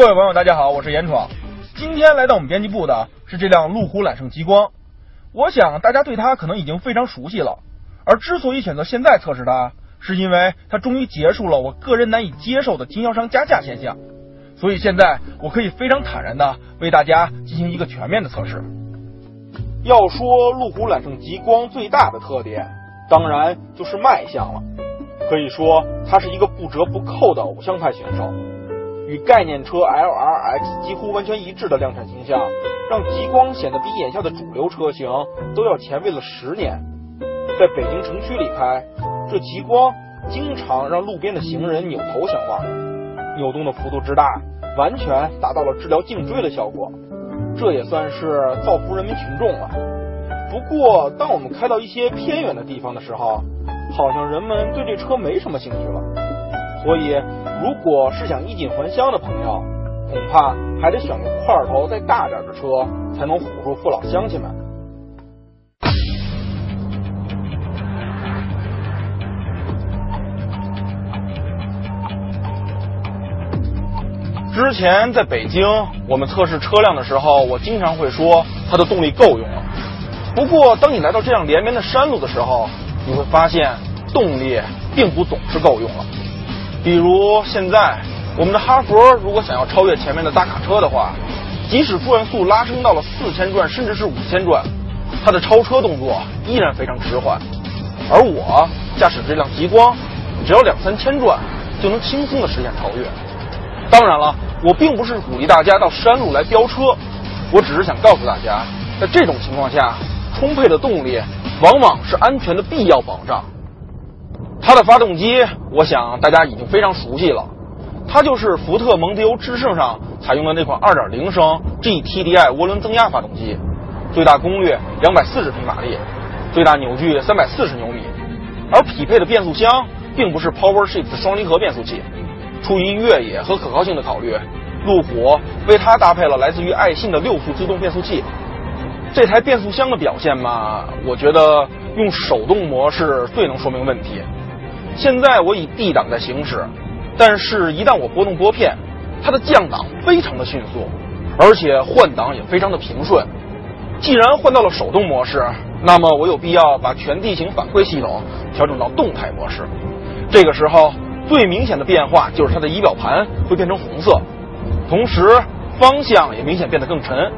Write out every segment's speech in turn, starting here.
各位网友，大家好，我是严闯。今天来到我们编辑部的是这辆路虎揽胜极光。我想大家对它可能已经非常熟悉了。而之所以选择现在测试它，是因为它终于结束了我个人难以接受的经销商加价现象。所以现在我可以非常坦然的为大家进行一个全面的测试。要说路虎揽胜极光最大的特点，当然就是卖相了。可以说它是一个不折不扣的偶像派选手。与概念车 LRX 几乎完全一致的量产形象，让极光显得比眼下的主流车型都要前卫了十年。在北京城区里开，这极光经常让路边的行人扭头相望，扭动的幅度之大，完全达到了治疗颈椎的效果。这也算是造福人民群众了。不过，当我们开到一些偏远的地方的时候，好像人们对这车没什么兴趣了。所以，如果是想衣锦还乡的朋友，恐怕还得选个块头再大点的车，才能唬住父老乡亲们。之前在北京，我们测试车辆的时候，我经常会说它的动力够用了。不过，当你来到这样连绵的山路的时候，你会发现动力并不总是够用了。比如现在，我们的哈佛如果想要超越前面的大卡车的话，即使转速拉升到了四千转，甚至是五千转，它的超车动作依然非常迟缓。而我驾驶这辆极光，只要两三千转就能轻松的实现超越。当然了，我并不是鼓励大家到山路来飙车，我只是想告诉大家，在这种情况下，充沛的动力往往是安全的必要保障。它的发动机，我想大家已经非常熟悉了，它就是福特蒙迪欧致胜上采用的那款2.0升 GTDI 涡轮增压发动机，最大功率240匹马力，最大扭矩340牛米，而匹配的变速箱并不是 PowerShift 双离合变速器，出于越野和可靠性的考虑，路虎为它搭配了来自于爱信的六速自动变速器。这台变速箱的表现嘛，我觉得用手动模式最能说明问题。现在我以 D 档在行驶，但是，一旦我拨动拨片，它的降档非常的迅速，而且换挡也非常的平顺。既然换到了手动模式，那么我有必要把全地形反馈系统调整到动态模式。这个时候，最明显的变化就是它的仪表盘会变成红色，同时方向也明显变得更沉，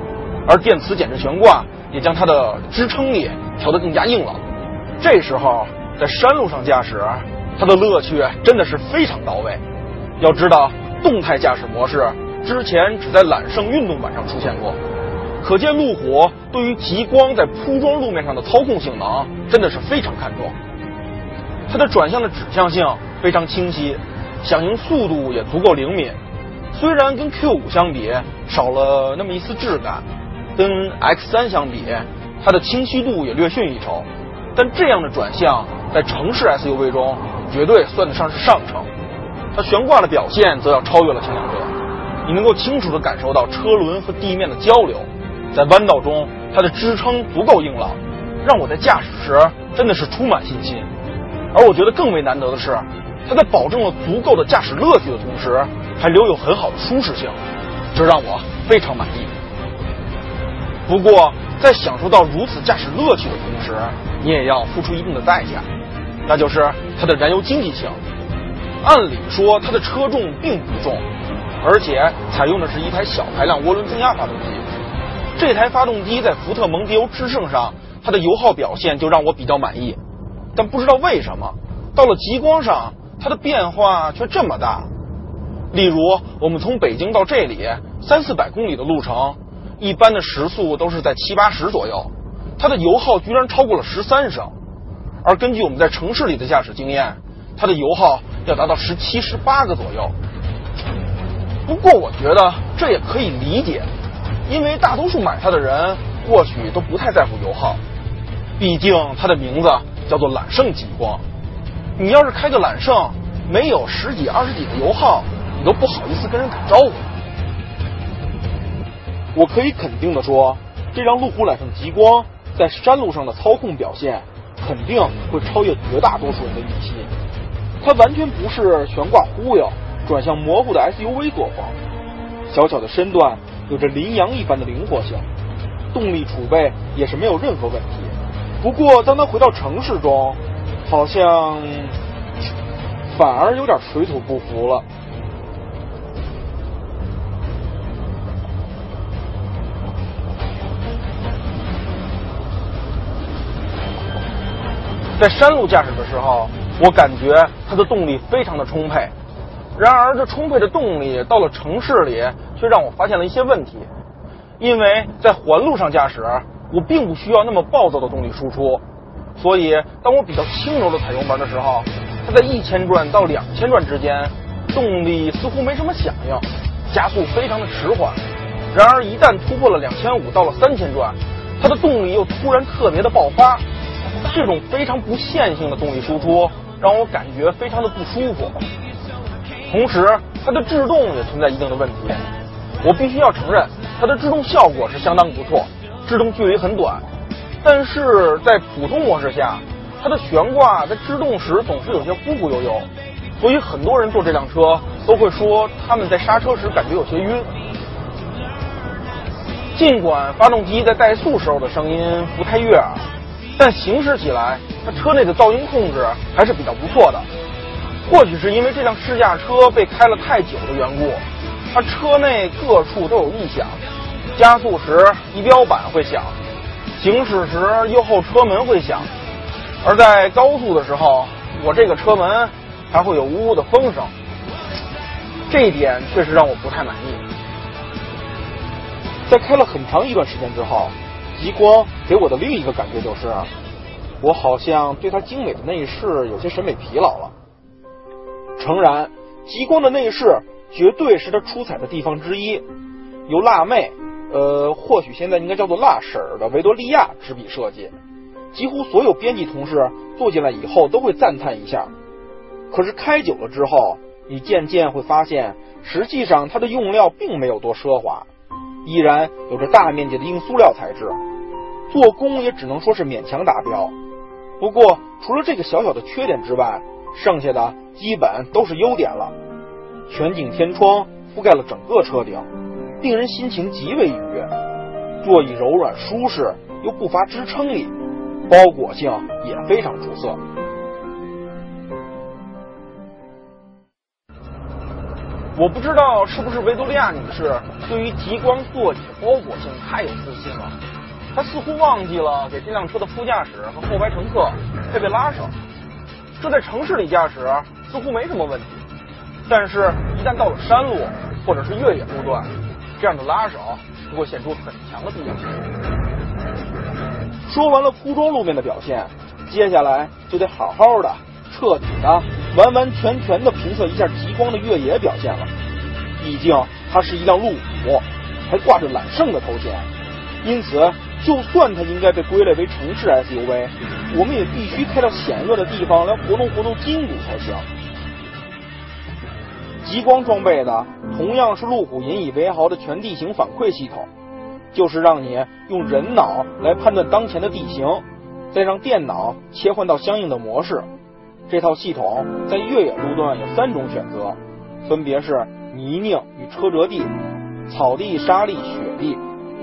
而电磁减震悬挂也将它的支撑力调得更加硬朗。这时候在山路上驾驶。它的乐趣真的是非常到位。要知道，动态驾驶模式之前只在揽胜运动版上出现过，可见路虎对于极光在铺装路面上的操控性能真的是非常看重。它的转向的指向性非常清晰，响应速度也足够灵敏。虽然跟 Q5 相比少了那么一丝质感，跟 X3 相比，它的清晰度也略逊一筹，但这样的转向在城市 SUV 中。绝对算得上是上乘，它悬挂的表现则要超越了轻量车。你能够清楚地感受到车轮和地面的交流，在弯道中它的支撑足够硬朗，让我在驾驶时真的是充满信心。而我觉得更为难得的是，它在保证了足够的驾驶乐趣的同时，还留有很好的舒适性，这让我非常满意。不过，在享受到如此驾驶乐趣的同时，你也要付出一定的代价。那就是它的燃油经济性。按理说，它的车重并不重，而且采用的是一台小排量涡轮增压发动机。这台发动机在福特蒙迪欧致胜上，它的油耗表现就让我比较满意。但不知道为什么，到了极光上，它的变化却这么大。例如，我们从北京到这里三四百公里的路程，一般的时速都是在七八十左右，它的油耗居然超过了十三升。而根据我们在城市里的驾驶经验，它的油耗要达到十七、十八个左右。不过我觉得这也可以理解，因为大多数买它的人或许都不太在乎油耗，毕竟它的名字叫做揽胜极光。你要是开个揽胜，没有十几、二十几的油耗，你都不好意思跟人打招呼。我可以肯定的说，这辆路虎揽胜极光在山路上的操控表现。肯定会超越绝大多数人的预期，它完全不是悬挂忽悠、转向模糊的 SUV 作风。小巧的身段有着羚羊一般的灵活性，动力储备也是没有任何问题。不过，当他回到城市中，好像反而有点水土不服了。在山路驾驶的时候，我感觉它的动力非常的充沛。然而，这充沛的动力到了城市里，却让我发现了一些问题。因为在环路上驾驶，我并不需要那么暴躁的动力输出，所以当我比较轻柔的踩油门的时候，它在一千转到两千转之间，动力似乎没什么响应，加速非常的迟缓。然而，一旦突破了两千五到了三千转，它的动力又突然特别的爆发。这种非常不线性的动力输出让我感觉非常的不舒服，同时它的制动也存在一定的问题。我必须要承认，它的制动效果是相当不错，制动距离很短，但是在普通模式下，它的悬挂在制动时总是有些忽忽悠悠，所以很多人坐这辆车都会说他们在刹车时感觉有些晕。尽管发动机在怠速时候的声音不太悦耳。但行驶起来，它车内的噪音控制还是比较不错的。或许是因为这辆试驾车被开了太久的缘故，它车内各处都有异响。加速时仪表板会响，行驶时右后车门会响，而在高速的时候，我这个车门还会有呜呜的风声。这一点确实让我不太满意。在开了很长一段时间之后。极光给我的另一个感觉就是，我好像对它精美的内饰有些审美疲劳了。诚然，极光的内饰绝对是它出彩的地方之一，由辣妹，呃，或许现在应该叫做辣婶儿的维多利亚执笔设计，几乎所有编辑同事坐进来以后都会赞叹一下。可是开久了之后，你渐渐会发现，实际上它的用料并没有多奢华，依然有着大面积的硬塑料材质。做工也只能说是勉强达标，不过除了这个小小的缺点之外，剩下的基本都是优点了。全景天窗覆盖了整个车顶，令人心情极为愉悦。座椅柔软舒适，又不乏支撑力，包裹性也非常出色。我不知道是不是维多利亚女士对于极光座椅的包裹性太有自信了。他似乎忘记了给这辆车的副驾驶和后排乘客配备拉手，这在城市里驾驶似乎没什么问题，但是，一旦到了山路或者是越野路段，这样的拉手就会显出很强的必要性。说完了铺装路面的表现，接下来就得好好的、彻底的、完完全全的评测一下极光的越野表现了。毕竟它是一辆路虎，还挂着揽胜的头衔，因此。就算它应该被归类为城市 SUV，我们也必须开到险恶的地方来活动活动筋骨才行。极光装备的同样是路虎引以为豪的全地形反馈系统，就是让你用人脑来判断当前的地形，再让电脑切换到相应的模式。这套系统在越野路段有三种选择，分别是泥泞与车辙地、草地、沙砾、雪地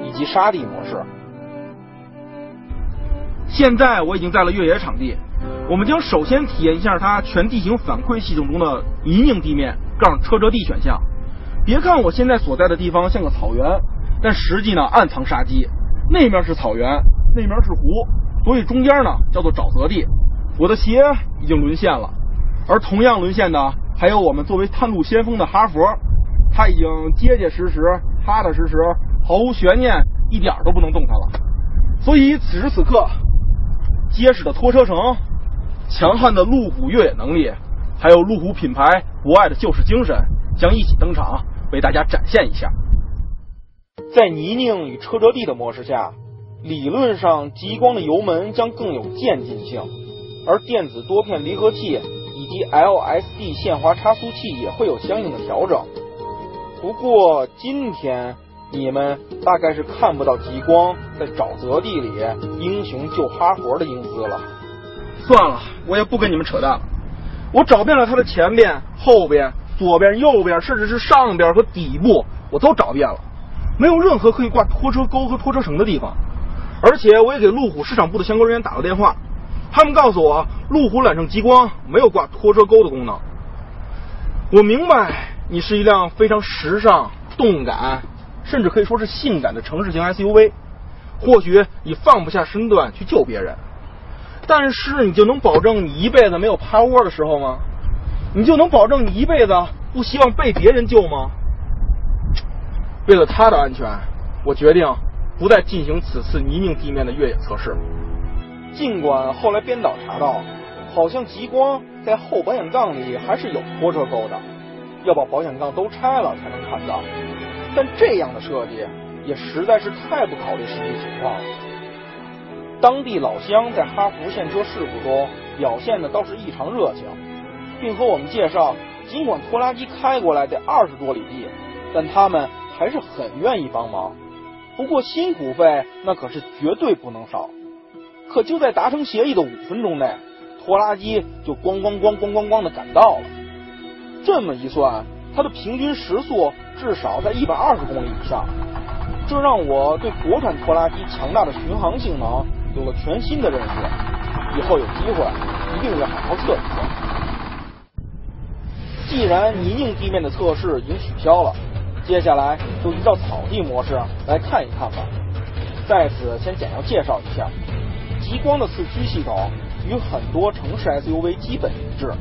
以及沙地模式。现在我已经在了越野场地，我们将首先体验一下它全地形反馈系统中的泥泞地面杠车辙地选项。别看我现在所在的地方像个草原，但实际呢暗藏杀机。那面是草原，那面是湖，所以中间呢叫做沼泽地。我的鞋已经沦陷了，而同样沦陷的还有我们作为探路先锋的哈佛，他已经结结实实、踏踏实实、毫无悬念，一点都不能动弹了。所以此时此刻。结实的拖车绳，强悍的路虎越野能力，还有路虎品牌博爱的救世精神，将一起登场，为大家展现一下。在泥泞与车辙地的模式下，理论上极光的油门将更有渐进性，而电子多片离合器以及 LSD 限滑差速器也会有相应的调整。不过今天。你们大概是看不到极光在沼泽地里英雄救哈佛的英姿了。算了，我也不跟你们扯淡了。我找遍了它的前边、后边、左边、右边，甚至是上边和底部，我都找遍了，没有任何可以挂拖车钩和拖车绳的地方。而且我也给路虎市场部的相关人员打了电话，他们告诉我，路虎揽胜极光没有挂拖车钩的功能。我明白你是一辆非常时尚、动感，甚至可以说是性感的城市型 SUV，或许你放不下身段去救别人，但是你就能保证你一辈子没有趴窝的时候吗？你就能保证你一辈子不希望被别人救吗？为了他的安全，我决定不再进行此次泥泞地面的越野测试。尽管后来编导查到，好像极光在后保险杠里还是有拖车钩的，要把保险杠都拆了才能看到。但这样的设计也实在是太不考虑实际情况了。当地老乡在哈弗现车事故中表现的倒是异常热情。并和我们介绍，尽管拖拉机开过来得二十多里地，但他们还是很愿意帮忙。不过辛苦费那可是绝对不能少。可就在达成协议的五分钟内，拖拉机就咣咣咣咣咣咣的赶到了。这么一算，它的平均时速至少在一百二十公里以上。这让我对国产拖拉机强大的巡航性能有了全新的认识。以后有机会一定要好好测一测。既然泥泞地面的测试已经取消了，接下来就依照草地模式来看一看吧。在此先简要介绍一下，极光的四驱系统与很多城市 SUV 基本一致，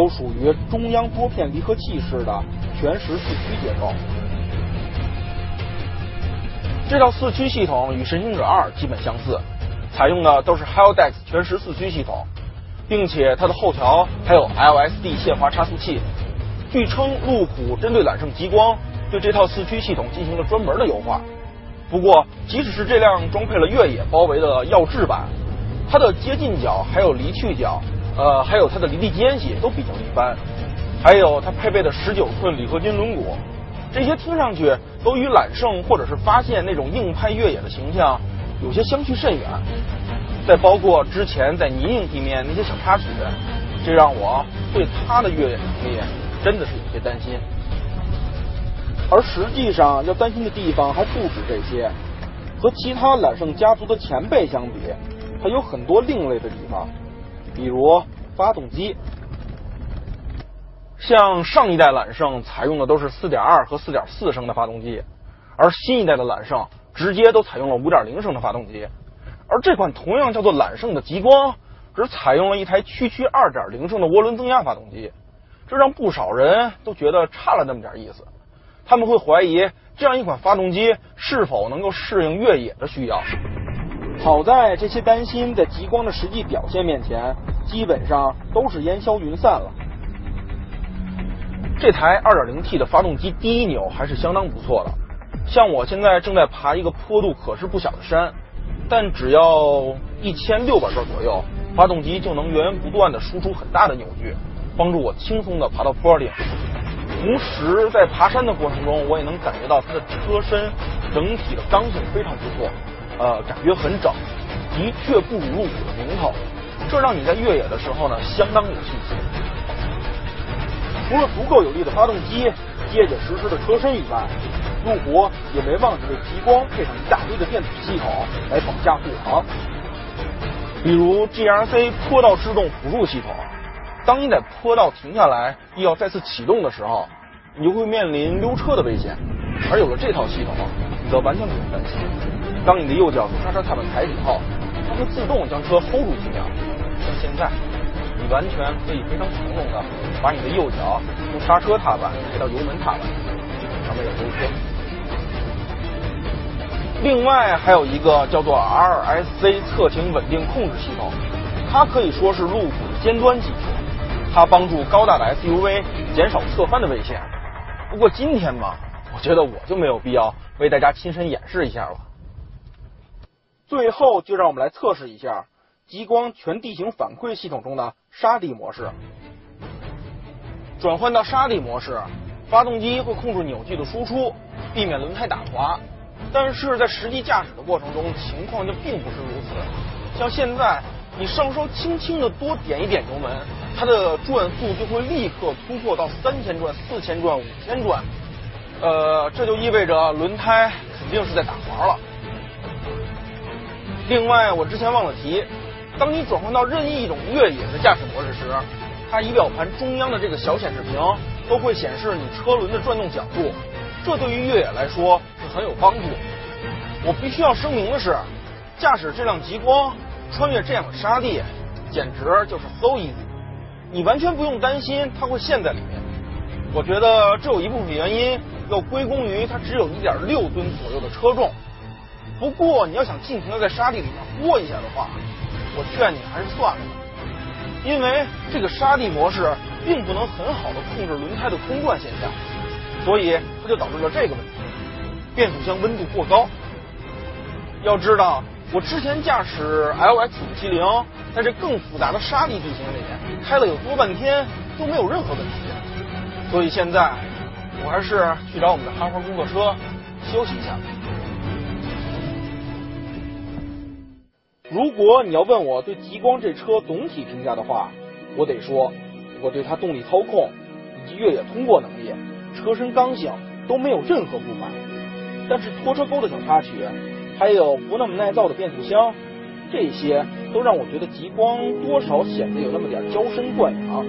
都属于中央多片离合器式的全时四驱结构。这套四驱系统与神行者二基本相似，采用的都是 Haldex 全时四驱系统。并且它的后桥还有 LSD 限滑差速器。据称，路虎针对揽胜极光对这套四驱系统进行了专门的优化。不过，即使是这辆装配了越野包围的耀智版，它的接近角还有离去角，呃，还有它的离地间隙都比较一般。还有它配备的十九寸铝合金轮毂，这些听上去都与揽胜或者是发现那种硬派越野的形象有些相去甚远。再包括之前在泥泞地面那些小插曲，这让我对它的越野能力真的是有些担心。而实际上要担心的地方还不止这些，和其他揽胜家族的前辈相比，它有很多另类的地方，比如发动机。像上一代揽胜采用的都是4.2和4.4升的发动机，而新一代的揽胜直接都采用了5.0升的发动机。而这款同样叫做揽胜的极光，只采用了一台区区二点零升的涡轮增压发动机，这让不少人都觉得差了那么点意思。他们会怀疑这样一款发动机是否能够适应越野的需要。好在这些担心在极光的实际表现面前，基本上都是烟消云散了。这台二点零 T 的发动机第一扭还是相当不错的，像我现在正在爬一个坡度可是不小的山。但只要一千六百转左右，发动机就能源源不断的输出很大的扭矩，帮助我轻松的爬到坡顶。同时，在爬山的过程中，我也能感觉到它的车身整体的刚性非常不错，呃，感觉很整，的确不如路虎的名头，这让你在越野的时候呢，相当有信心。除了足够有力的发动机、结结实实的车身以外，路虎也没忘记为极光配上一大堆的电子系统来保驾护航，比如 GRC 坡道制动辅助系统。当你在坡道停下来，又要再次启动的时候，你就会面临溜车的危险。而有了这套系统，则完全不用担心。当你的右脚从刹车踏板抬起后，它会自动将车 hold 住几秒。像现在，你完全可以非常从容的把你的右脚从刹车踏板抬到油门踏板，上面有溜车。另外还有一个叫做 RSC 侧倾稳定控制系统，它可以说是路虎的尖端技术，它帮助高大的 SUV 减少侧翻的危险。不过今天嘛，我觉得我就没有必要为大家亲身演示一下了。最后就让我们来测试一下极光全地形反馈系统中的沙地模式。转换到沙地模式，发动机会控制扭矩的输出，避免轮胎打滑。但是在实际驾驶的过程中，情况就并不是如此。像现在，你稍稍轻轻的多点一点油门，它的转速就会立刻突破到三千转、四千转、五千转。呃，这就意味着轮胎肯定是在打滑了。另外，我之前忘了提，当你转换到任意一种越野的驾驶模式时，它仪表盘中央的这个小显示屏都会显示你车轮的转动角度，这对于越野来说是很有帮助。我必须要声明的是，驾驶这辆极光穿越这样的沙地，简直就是 so easy，你完全不用担心它会陷在里面。我觉得这有一部分原因要归功于它只有一点六吨左右的车重。不过你要想尽情的在沙地里面窝一下的话，我劝你还是算了吧，因为这个沙地模式并不能很好的控制轮胎的空转现象，所以它就导致了这个问题：变速箱温度过高。要知道，我之前驾驶 LX 五七零，在这更复杂的沙地地形里面开了有多半天都没有任何问题。所以现在，我还是去找我们的哈佛工作车休息一下。如果你要问我对极光这车总体评价的话，我得说，我对它动力操控以及越野通过能力、车身刚性都没有任何不满。但是拖车钩的小插曲，还有不那么耐造的变速箱，这些都让我觉得极光多少显得有那么点娇生惯养。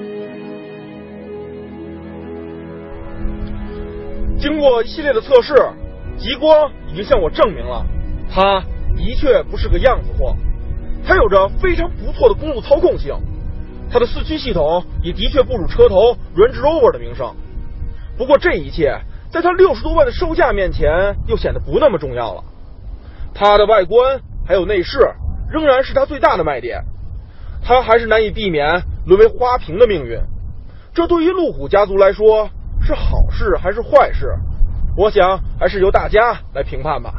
经过一系列的测试，极光已经向我证明了，它的确不是个样子货，它有着非常不错的公路操控性，它的四驱系统也的确不辱车头 range over 的名声。不过这一切，在它六十多万的售价面前，又显得不那么重要了。它的外观还有内饰仍然是它最大的卖点，它还是难以避免沦为花瓶的命运。这对于路虎家族来说。是好事还是坏事？我想还是由大家来评判吧。